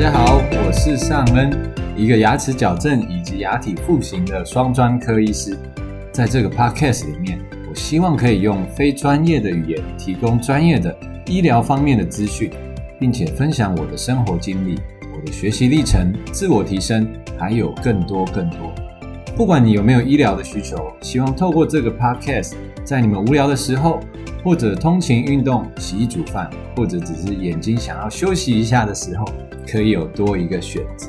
大家好，我是尚恩，一个牙齿矫正以及牙体复形的双专科医师。在这个 podcast 里面，我希望可以用非专业的语言，提供专业的医疗方面的资讯，并且分享我的生活经历、我的学习历程、自我提升，还有更多更多。不管你有没有医疗的需求，希望透过这个 podcast，在你们无聊的时候，或者通勤运动、洗衣煮饭，或者只是眼睛想要休息一下的时候，可以有多一个选择。